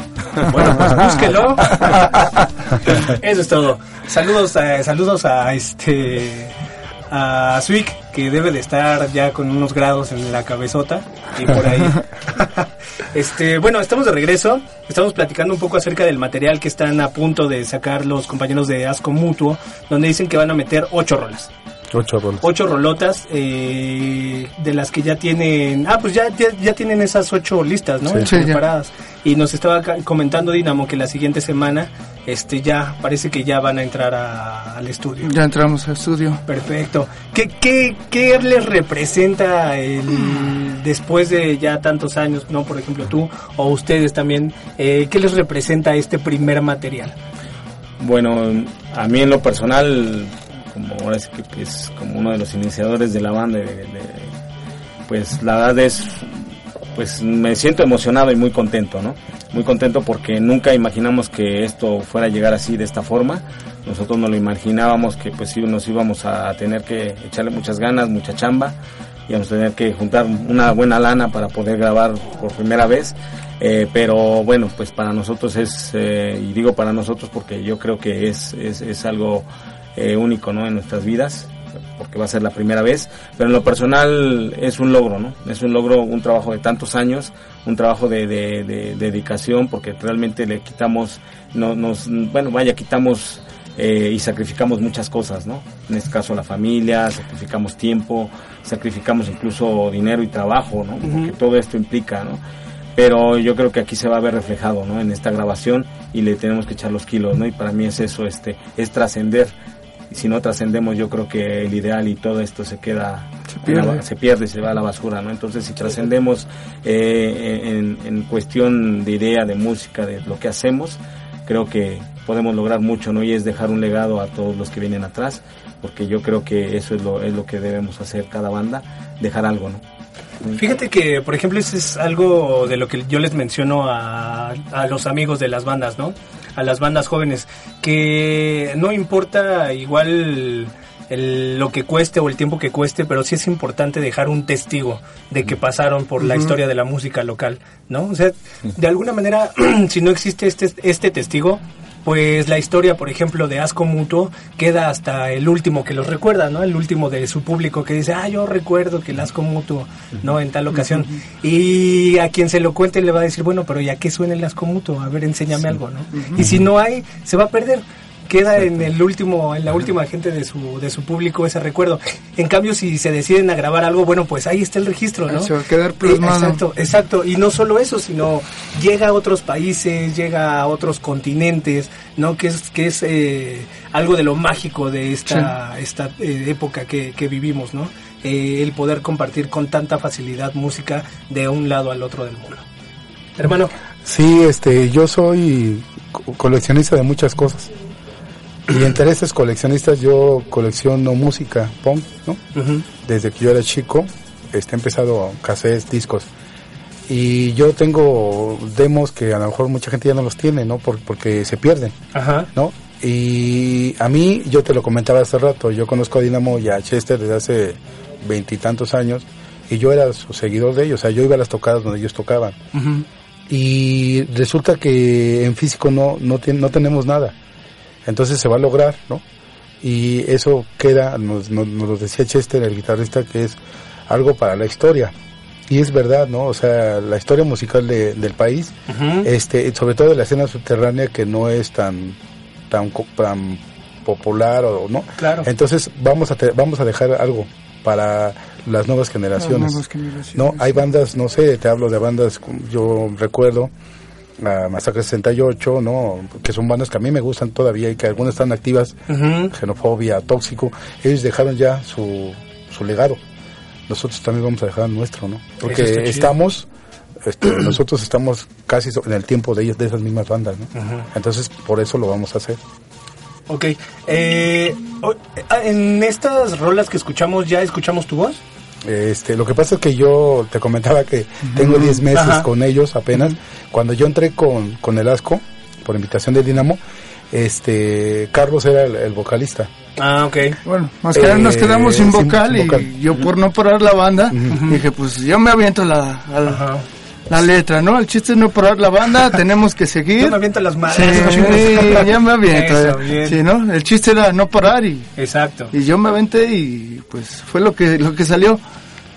Bueno, pues búsquelo. (laughs) Eso es todo. Saludos a, saludos a este a Zwick, que debe de estar ya con unos grados en la cabezota y por ahí. (laughs) este, bueno, estamos de regreso. Estamos platicando un poco acerca del material que están a punto de sacar los compañeros de Asco Mutuo, donde dicen que van a meter ocho rolas. Ocho rolas. Ocho rolotas eh, de las que ya tienen... Ah, pues ya, ya, ya tienen esas ocho listas, ¿no? Sí. Sí, ya. Preparadas. Y nos estaba comentando Dinamo que la siguiente semana este ya parece que ya van a entrar a- al estudio. Ya entramos al estudio. Perfecto. ¿Qué, qué, qué les representa el, después de ya tantos años, no? Por ejemplo, tú o ustedes también, eh, ¿qué les representa este primer material? Bueno, a mí en lo personal, como ahora es que es como uno de los iniciadores de la banda, pues la verdad es, pues me siento emocionado y muy contento, ¿no? Muy contento porque nunca imaginamos que esto fuera a llegar así de esta forma. Nosotros no lo imaginábamos que pues sí nos íbamos a tener que echarle muchas ganas, mucha chamba, íbamos a tener que juntar una buena lana para poder grabar por primera vez eh, pero bueno, pues para nosotros es, eh, y digo para nosotros porque yo creo que es, es, algo eh, único ¿no? en nuestras vidas, porque va a ser la primera vez, pero en lo personal es un logro, ¿no? Es un logro, un trabajo de tantos años, un trabajo de, de, dedicación, porque realmente le quitamos, no, nos, bueno, vaya, quitamos y sacrificamos muchas cosas, ¿no? En este caso la familia, sacrificamos tiempo, sacrificamos incluso dinero y trabajo, ¿no? Porque todo esto implica, ¿no? pero yo creo que aquí se va a ver reflejado ¿no? en esta grabación y le tenemos que echar los kilos ¿no? y para mí es eso este es trascender si no trascendemos yo creo que el ideal y todo esto se queda se pierde, se, pierde se va a la basura no entonces si trascendemos eh, en, en cuestión de idea de música de lo que hacemos creo que podemos lograr mucho no y es dejar un legado a todos los que vienen atrás porque yo creo que eso es lo es lo que debemos hacer cada banda dejar algo no Fíjate que, por ejemplo, eso es algo de lo que yo les menciono a, a los amigos de las bandas, ¿no? A las bandas jóvenes, que no importa igual el, lo que cueste o el tiempo que cueste, pero sí es importante dejar un testigo de que pasaron por la historia de la música local, ¿no? O sea, de alguna manera, (clears throat) si no existe este, este testigo, pues la historia, por ejemplo, de Asco Mutuo queda hasta el último que los recuerda, ¿no? El último de su público que dice, ah, yo recuerdo que el Asco Mutuo, ¿no? En tal ocasión. Y a quien se lo cuente le va a decir, bueno, pero ya que suena el Asco Mutuo, a ver, enséñame algo, ¿no? Y si no hay, se va a perder queda en el último en la última gente de su de su público ese recuerdo. En cambio si se deciden a grabar algo bueno pues ahí está el registro no se va a quedar plasmado. Exacto exacto. Y no solo eso sino llega a otros países llega a otros continentes no que es que es eh, algo de lo mágico de esta esta eh, época que, que vivimos no eh, el poder compartir con tanta facilidad música de un lado al otro del mundo. Hermano. Sí este yo soy coleccionista de muchas cosas y entre estos coleccionistas yo colecciono música punk, ¿no? Desde que yo era chico, este, he empezado cassettes, discos. Y yo tengo demos que a lo mejor mucha gente ya no los tiene, ¿no? porque se pierden, Ajá. ¿no? Y a mí, yo te lo comentaba hace rato, yo conozco a Dinamo y a Chester desde hace veintitantos años y yo era su seguidor de ellos, o sea, yo iba a las tocadas donde ellos tocaban. Y resulta que en físico no, no, no tenemos nada. Entonces se va a lograr, ¿no? Y eso queda, nos, nos, lo decía Chester, el guitarrista, que es algo para la historia. Y es verdad, ¿no? O sea, la historia musical de, del país, este, sobre todo de la escena subterránea que no es tan, tan, tan popular o no. Claro. Entonces vamos a vamos a dejar algo para las nuevas generaciones. Las nuevas generaciones. No, hay bandas, no sé, te hablo de bandas, yo recuerdo la Masacre 68, ¿no? Que son bandas que a mí me gustan todavía y que algunas están activas, Xenofobia, Tóxico, ellos dejaron ya su, su legado. Nosotros también vamos a dejar nuestro, ¿no? Porque estamos, este, (clears throat) nosotros estamos casi en el tiempo de ellas, de esas mismas bandas, ¿no? Entonces, por eso lo vamos a hacer. Ok. Eh, en estas rolas que escuchamos, ¿ya escuchamos tu voz? Este, lo que pasa es que yo te comentaba que tengo 10 meses con ellos apenas. Cuando yo entré con, con el ASCO, por invitación de Dinamo, este, Carlos era el, vocalista. Ah, ok. Bueno, nos, nos quedamos sin vocal, y yo por no parar la banda, dije, pues yo me aviento la, la, letra, ¿no? El chiste es no parar la banda, (laughs) tenemos que seguir. Yo me aviento las manos. Sí, (laughs) ya me aviento. sí, ¿no? El chiste era no parar y... Exacto. Y yo me aventé y pues fue lo que, lo que salió.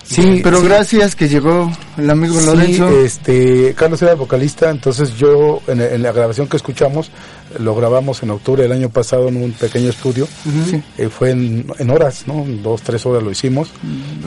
Sí, pero gracias que llegó el amigo Lorenzo. Este, Carlos era el vocalista, entonces yo en, la grabación que escuchamos lo grabamos en octubre del año pasado en un pequeño estudio. Eh, fue en, horas, ¿no? Dos, tres horas lo hicimos.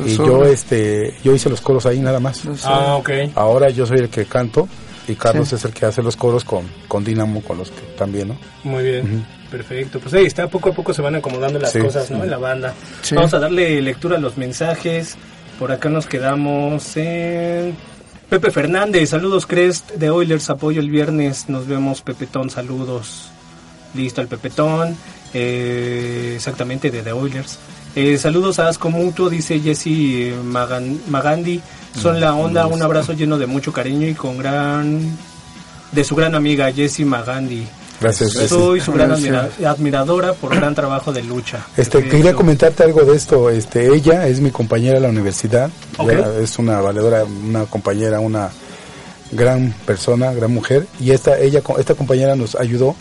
y yo este, yo hice los coros ahí nada más. Ah, ok. Ahora yo soy el que canto y Carlos es el que hace los coros con, con Dinamo, con los que también, ¿no? Muy bien. Perfecto, pues ahí está, poco a poco se van acomodando las cosas, ¿no? En la banda. Vamos a darle lectura a los mensajes. Por acá nos quedamos en Pepe Fernández, saludos Crest de Oilers, apoyo el viernes, nos vemos Pepetón, saludos. listo el Pepetón, eh, exactamente de The Oilers. Eh, saludos a Asco Mutuo, dice Jesse Magandi. Son la onda, un abrazo lleno de mucho cariño y con gran. de su gran amiga Jessie Magandi. Gracias. Soy su gran admiradora por gran trabajo de lucha. Este, quería comentarte algo de esto. Este, ella es mi compañera en la universidad. es una valedora, una compañera, una gran persona, gran mujer. Y esta, ella, esta compañera nos ayudó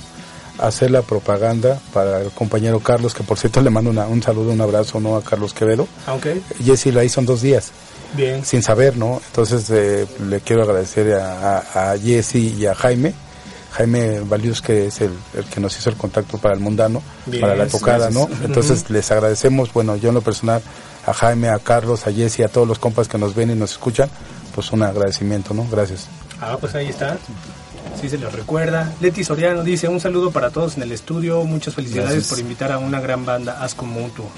a hacer la propaganda para el compañero Carlos, que por cierto le mando un saludo, un abrazo, ¿no? A Carlos Quevedo. Okay. Jessy la hizo en dos días. Bien. Sin saber, ¿no? Entonces eh, le quiero agradecer a, a, a Jessy y a Jaime Jaime Valius, que es el, que nos hizo el contacto para el mundano, para la tocada, ¿no? Entonces les agradecemos, bueno, yo en lo personal, a Jaime, a Carlos, a Jesse, a todos los compas que nos ven y nos escuchan, pues un agradecimiento, ¿no? Gracias. Ah, pues ahí está. Sí se los recuerda. Leti Soriano dice, un saludo para todos en el estudio, muchas felicidades por invitar a una gran banda Asco Mutuo.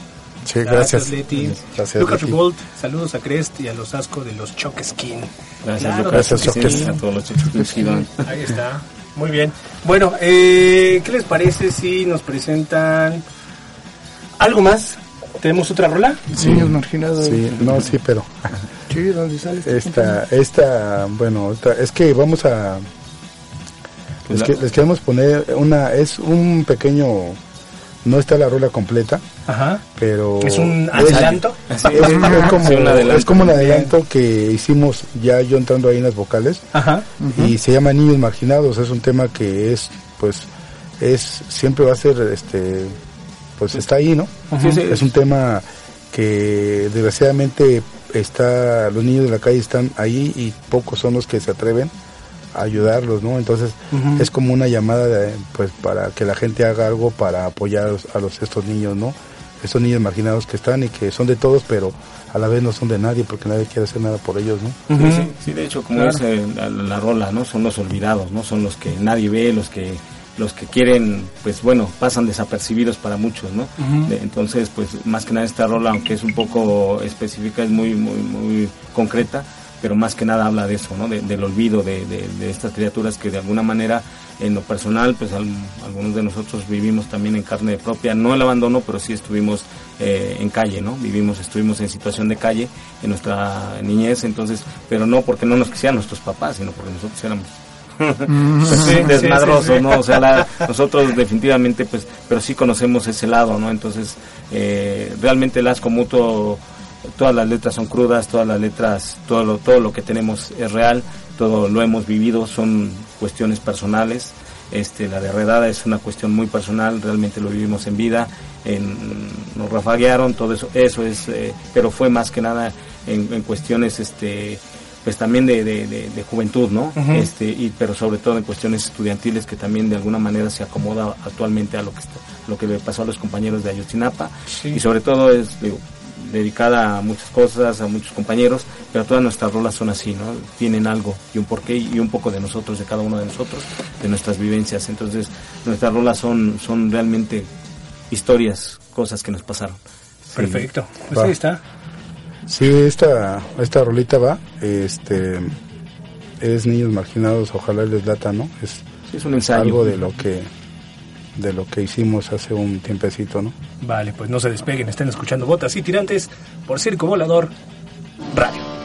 Sí, gracias. Gracias, Leti. Gracias, Lucas Revolt, saludos a Crest y a los Asco de los Choque Skin. Gracias, Claro, Lucas. Gracias, A todos los Choque Skin. Ahí está. Muy bien. Bueno, eh, ¿qué les parece si nos presentan algo más? ¿Tenemos otra rola? Niños marginados. Sí, no, sí, pero Sí, ¿dónde sale? (laughs) esta, esta, bueno, esta- es que vamos a, les, que- les queremos poner una, es un pequeño, no está la rola completa, Ajá. pero ¿Es un es- adelanto? Es, es como, Sí, un adelanto. es como un adelanto que hicimos ya yo entrando ahí en las vocales Ajá. y se llama Niños Marginados, es un tema que es, pues, es, siempre va a ser, este, pues está ahí, ¿no? Sí, sí. Es un tema que desgraciadamente está, los niños de la calle están ahí y pocos son los que se atreven ayudarlos, ¿no? Entonces es como una llamada, de, pues, para que la gente haga algo para apoyar a los, a los- estos niños, ¿no? Estos niños marginados que están y que son de todos, pero a la vez no son de nadie porque nadie quiere hacer nada por ellos, ¿no? Sí, sí, sí, de hecho, como Claro. es eh, la, la rola, ¿no? Son los olvidados, ¿no? Son los que nadie ve, los que los que quieren, pues bueno, pasan desapercibidos para muchos, ¿no? De- entonces, pues más que nada esta rola, aunque es un poco específica, es muy, muy, muy concreta, pero más que nada habla de eso, ¿no? De- del olvido de, de- de estas criaturas que de alguna manera, en lo personal, pues al- algunos de nosotros vivimos también en carne propia, no el abandono, pero sí estuvimos eh, en calle, ¿no? Vivimos, estuvimos en situación de calle en nuestra niñez, entonces, pero no porque no nos quisieran nuestros papás, sino porque nosotros éramos pues, (laughs) Sí, sí, desmadrosos, sí, sí. ¿no? O sea, la- nosotros definitivamente, pues, pero sí conocemos ese lado, ¿no? Entonces, eh, realmente el asco mutuo, todas las letras son crudas, todas las letras, todo lo, todo lo que tenemos es real, todo lo hemos vivido, son cuestiones personales. Este, la de Redada es una cuestión muy personal, realmente lo vivimos en vida, en, nos rafaguearon, todo eso, eso es, eh, pero fue más que nada en, en cuestiones, este, pues también de, de, de- de juventud, ¿no? Este, y, pero sobre todo en cuestiones estudiantiles que también de alguna manera se acomoda actualmente a lo que, está- lo que le pasó a los compañeros de Ayotzinapa Sí. y sobre todo es digo, dedicada a muchas cosas, a muchos compañeros, pero todas nuestras rolas son así, ¿no? Tienen algo y un porqué y un poco de nosotros, de cada uno de nosotros, de nuestras vivencias. Entonces, nuestras rolas son, son realmente historias, cosas que nos pasaron. Perfecto. Pues Va. ahí está. Sí, esta, esta rolita va, este, es niños marginados, ojalá les lata, ¿no? Es Sí, es un ensayo. algo de lo que, de lo que hicimos hace un tiempecito, ¿no? Vale, pues no se despeguen, están escuchando Botas y Tirantes por Circo Volador Radio.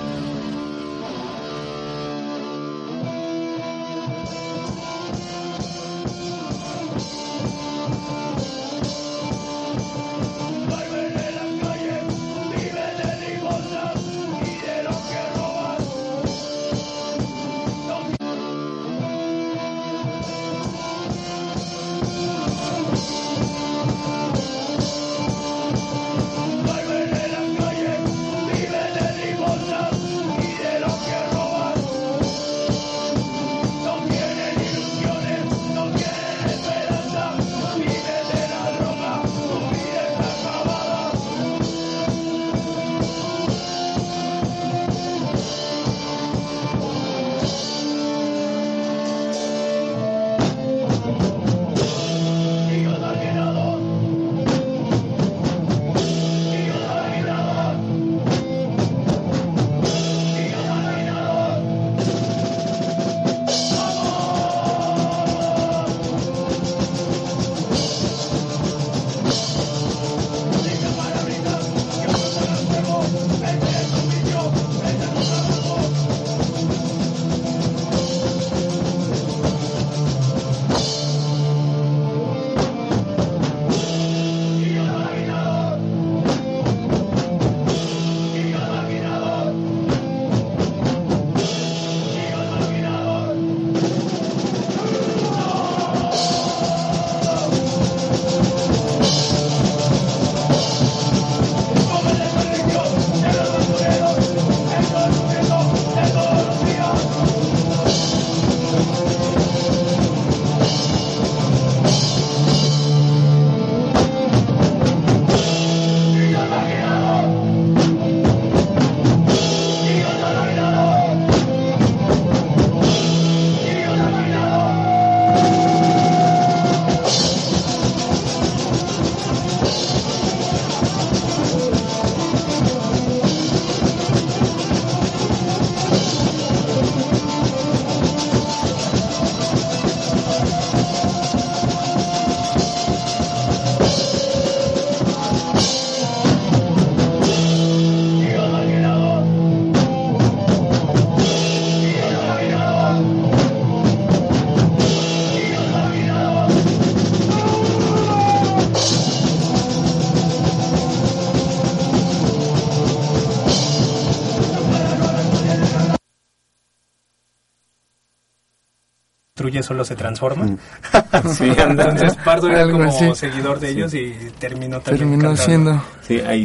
Solo se transforma. Mm. (laughs) sí, Entonces (laughs) Pardo era como seguidor de ellos y terminó también Terminó siendo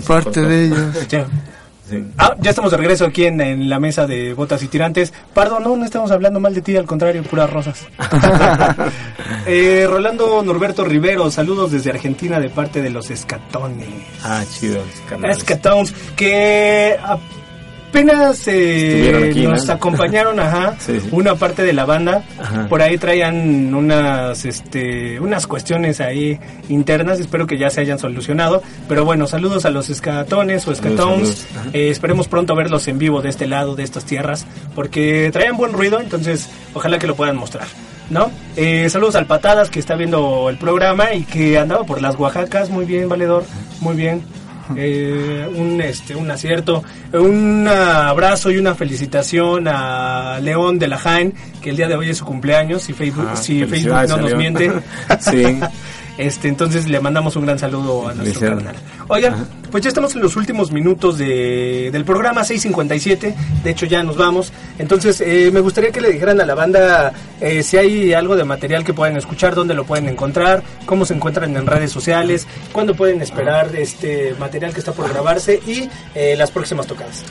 parte de ellos. (laughs) Ah, ya estamos de regreso aquí en, la mesa de botas y tirantes. Pardo, no, no estamos hablando mal de ti, al contrario, puras rosas. eh, Rolando Norberto Rivero, saludos desde Argentina de parte de los Escatones. Ah, chido, Escatones, que apenas eh, nos acompañaron, (laughs) ajá, una parte de la banda. Por ahí traían unas, este, unas cuestiones ahí internas. Espero que ya se hayan solucionado. Pero bueno, saludos a los escatones o escatones. Eh, esperemos pronto verlos en vivo de este lado, de estas tierras, porque traían buen ruido. Entonces, ojalá que lo puedan mostrar. ¿No? Eh, saludos al Patadas que está viendo el programa y que andaba por las Oaxacas. Muy bien, valedor. Muy bien eh, un, este, un acierto, un abrazo y una felicitación a León de la Jaén, que el día de hoy es su cumpleaños, si Facebook, ah, si Facebook no nos miente. (laughs) sí. Este, entonces le mandamos un gran saludo a nuestro canal. Oigan, pues ya estamos en los últimos minutos de, del programa 657. De hecho, ya nos vamos. Entonces, eh, me gustaría que le dijeran a la banda eh, si hay algo de material que pueden escuchar, dónde lo pueden encontrar, cómo se encuentran en redes sociales, cuándo pueden esperar este material que está por grabarse y eh, las próximas tocadas.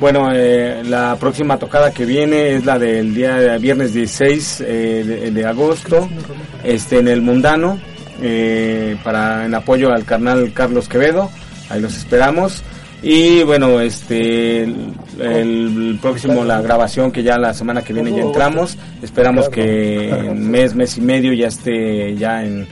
Bueno, la próxima tocada que viene es la del día viernes 16 de, de, agosto, este en el Mundano eh, para en apoyo al carnal Carlos Quevedo. Ahí los esperamos. Y bueno, este el, próximo la grabación que ya la semana que viene ya entramos. Esperamos que en mes mes y medio ya esté ya en,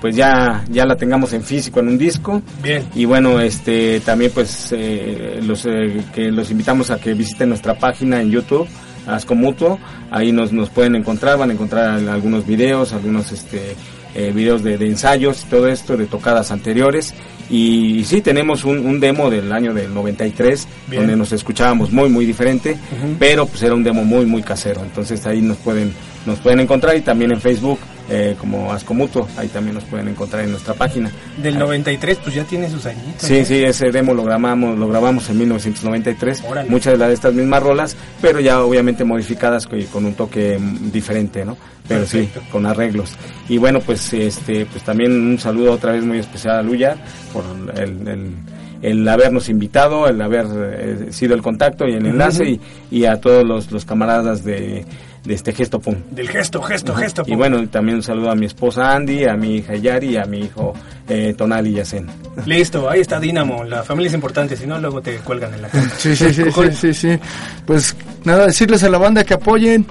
pues ya ya la tengamos en físico en un disco. Bien. Y bueno, este también pues eh, los eh, que los invitamos a que visiten nuestra página en YouTube Asco Mutuo, ahí nos, nos pueden encontrar, van a encontrar algunos videos, algunos este eh, videos de, ensayos y todo esto, de tocadas anteriores. Y sí, tenemos un, demo del año del 93, donde nos escuchábamos muy, muy diferente, pero pues era un demo muy, muy casero. Entonces ahí nos pueden, nos pueden encontrar y también en Facebook eh, como Ascomuto, ahí también nos pueden encontrar en nuestra página. Del 93, pues ya tiene sus añitos. Sí, sí, ese demo lo grabamos, lo grabamos en 1993, muchas de, las, de estas mismas rolas, pero ya obviamente modificadas con, un toque diferente, ¿no? Pero sí, con arreglos. Y bueno, pues este pues también un saludo otra vez muy especial a Luya por el, el habernos invitado, el haber eh, sido el contacto y el enlace y, y, a todos los, los camaradas de, de este gesto pum. Del gesto, gesto, gesto pum. Y bueno, también un saludo a mi esposa Andy, a mi hija Yari y a mi hijo eh, Tonali Yacen. Listo, ahí está Dinamo, la familia es importante, si no luego te cuelgan en la casa. Sí, sí, sí, sí, sí, Pues nada, decirles a la banda que apoyen,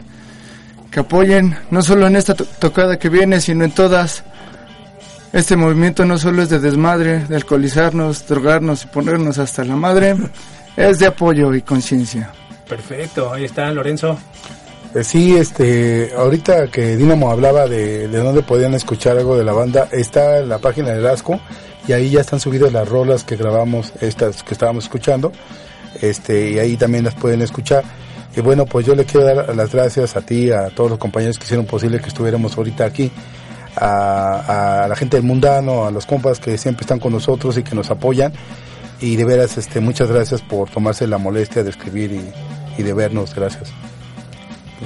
que apoyen, no solo en esta tocada que viene, sino en todas. Este movimiento no solo es de desmadre, de alcoholizarnos, drogarnos y ponernos hasta la madre, es de apoyo y conciencia. Perfecto, ahí está Lorenzo. Eh, sí, este, ahorita que Dinamo hablaba de, de dónde podían escuchar algo de la banda, está en la página de Asco y ahí ya están subidas las rolas que grabamos, estas que estábamos escuchando, este, y ahí también las pueden escuchar. Y bueno, pues yo le quiero dar las gracias a ti, a todos los compañeros que hicieron posible que estuviéramos ahorita aquí, a, la gente del mundano, a los compas que siempre están con nosotros y que nos apoyan. Y de veras, este, muchas gracias por tomarse la molestia de escribir y de vernos. Gracias.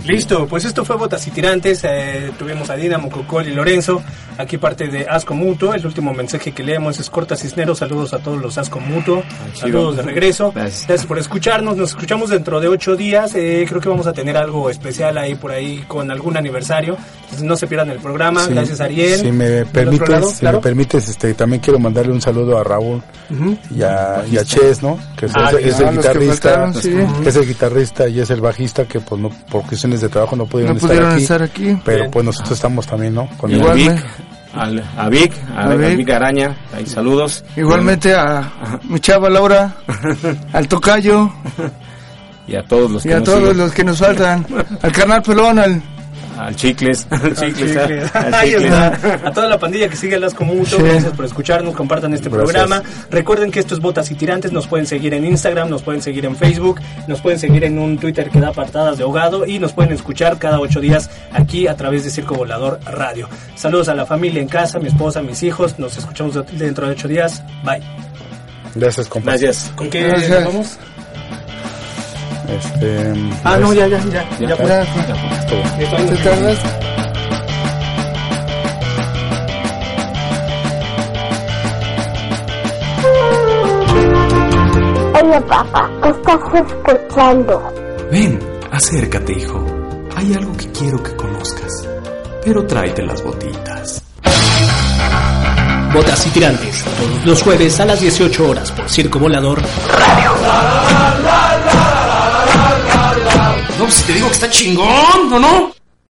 Listo, pues esto fue Botas y Tirantes. Eh, tuvimos a Dinamo, Cocol y Lorenzo. Aquí parte de Asco Mutuo. El último mensaje que leemos es Corta Cisneros. Saludos a todos los Asco Mutuo. Saludos de regreso. Gracias. por escucharnos. Nos escuchamos dentro de ocho días. Eh, creo que vamos a tener algo especial ahí por ahí con algún aniversario. Entonces no se pierdan el programa. Gracias Ariel. Si me permites, si me permites este, también quiero mandarle un saludo a Raúl y, a, y, a, Ches, ¿no? Que es, ah, el guitarrista. Que, es el guitarrista y es el bajista que pues no, porque de trabajo no pudieron, estar, aquí, Pero pues nosotros estamos también, ¿no? Con Igualmente. Al, a Vic, a, Vic. Araña, ahí saludos. Igualmente a mi chava Laura, (laughs) al Tocayo. Y a todos los que, a todos los que nos faltan. al carnal Pelón, al al Chicles, (laughs) al Chicles, A toda la pandilla que sigue las Comuto, gracias por escucharnos, compartan este programa. Recuerden que esto es Botas y Tirantes, nos pueden seguir en Instagram, nos pueden seguir en Facebook, nos pueden seguir en un Twitter que da apartadas de ahogado y nos pueden escuchar cada ocho días aquí a través de Circo Volador Radio. Saludos a la familia en casa, mi esposa, mis hijos, nos escuchamos dentro de ocho días. Bye. Gracias, compañeros. Gracias. ¿Con qué vamos? Este, Ah, no, ya, ya, ya. Ya, ya, fue. Ya. Oye, papá, ¿qué estás escuchando? Ven, acércate, hijo. Hay algo que quiero que conozcas. Pero tráete las botitas. Botas y tirantes, todos los jueves a las 18 horas por Circo Volador. Si te digo que está chingón, ¿no, no?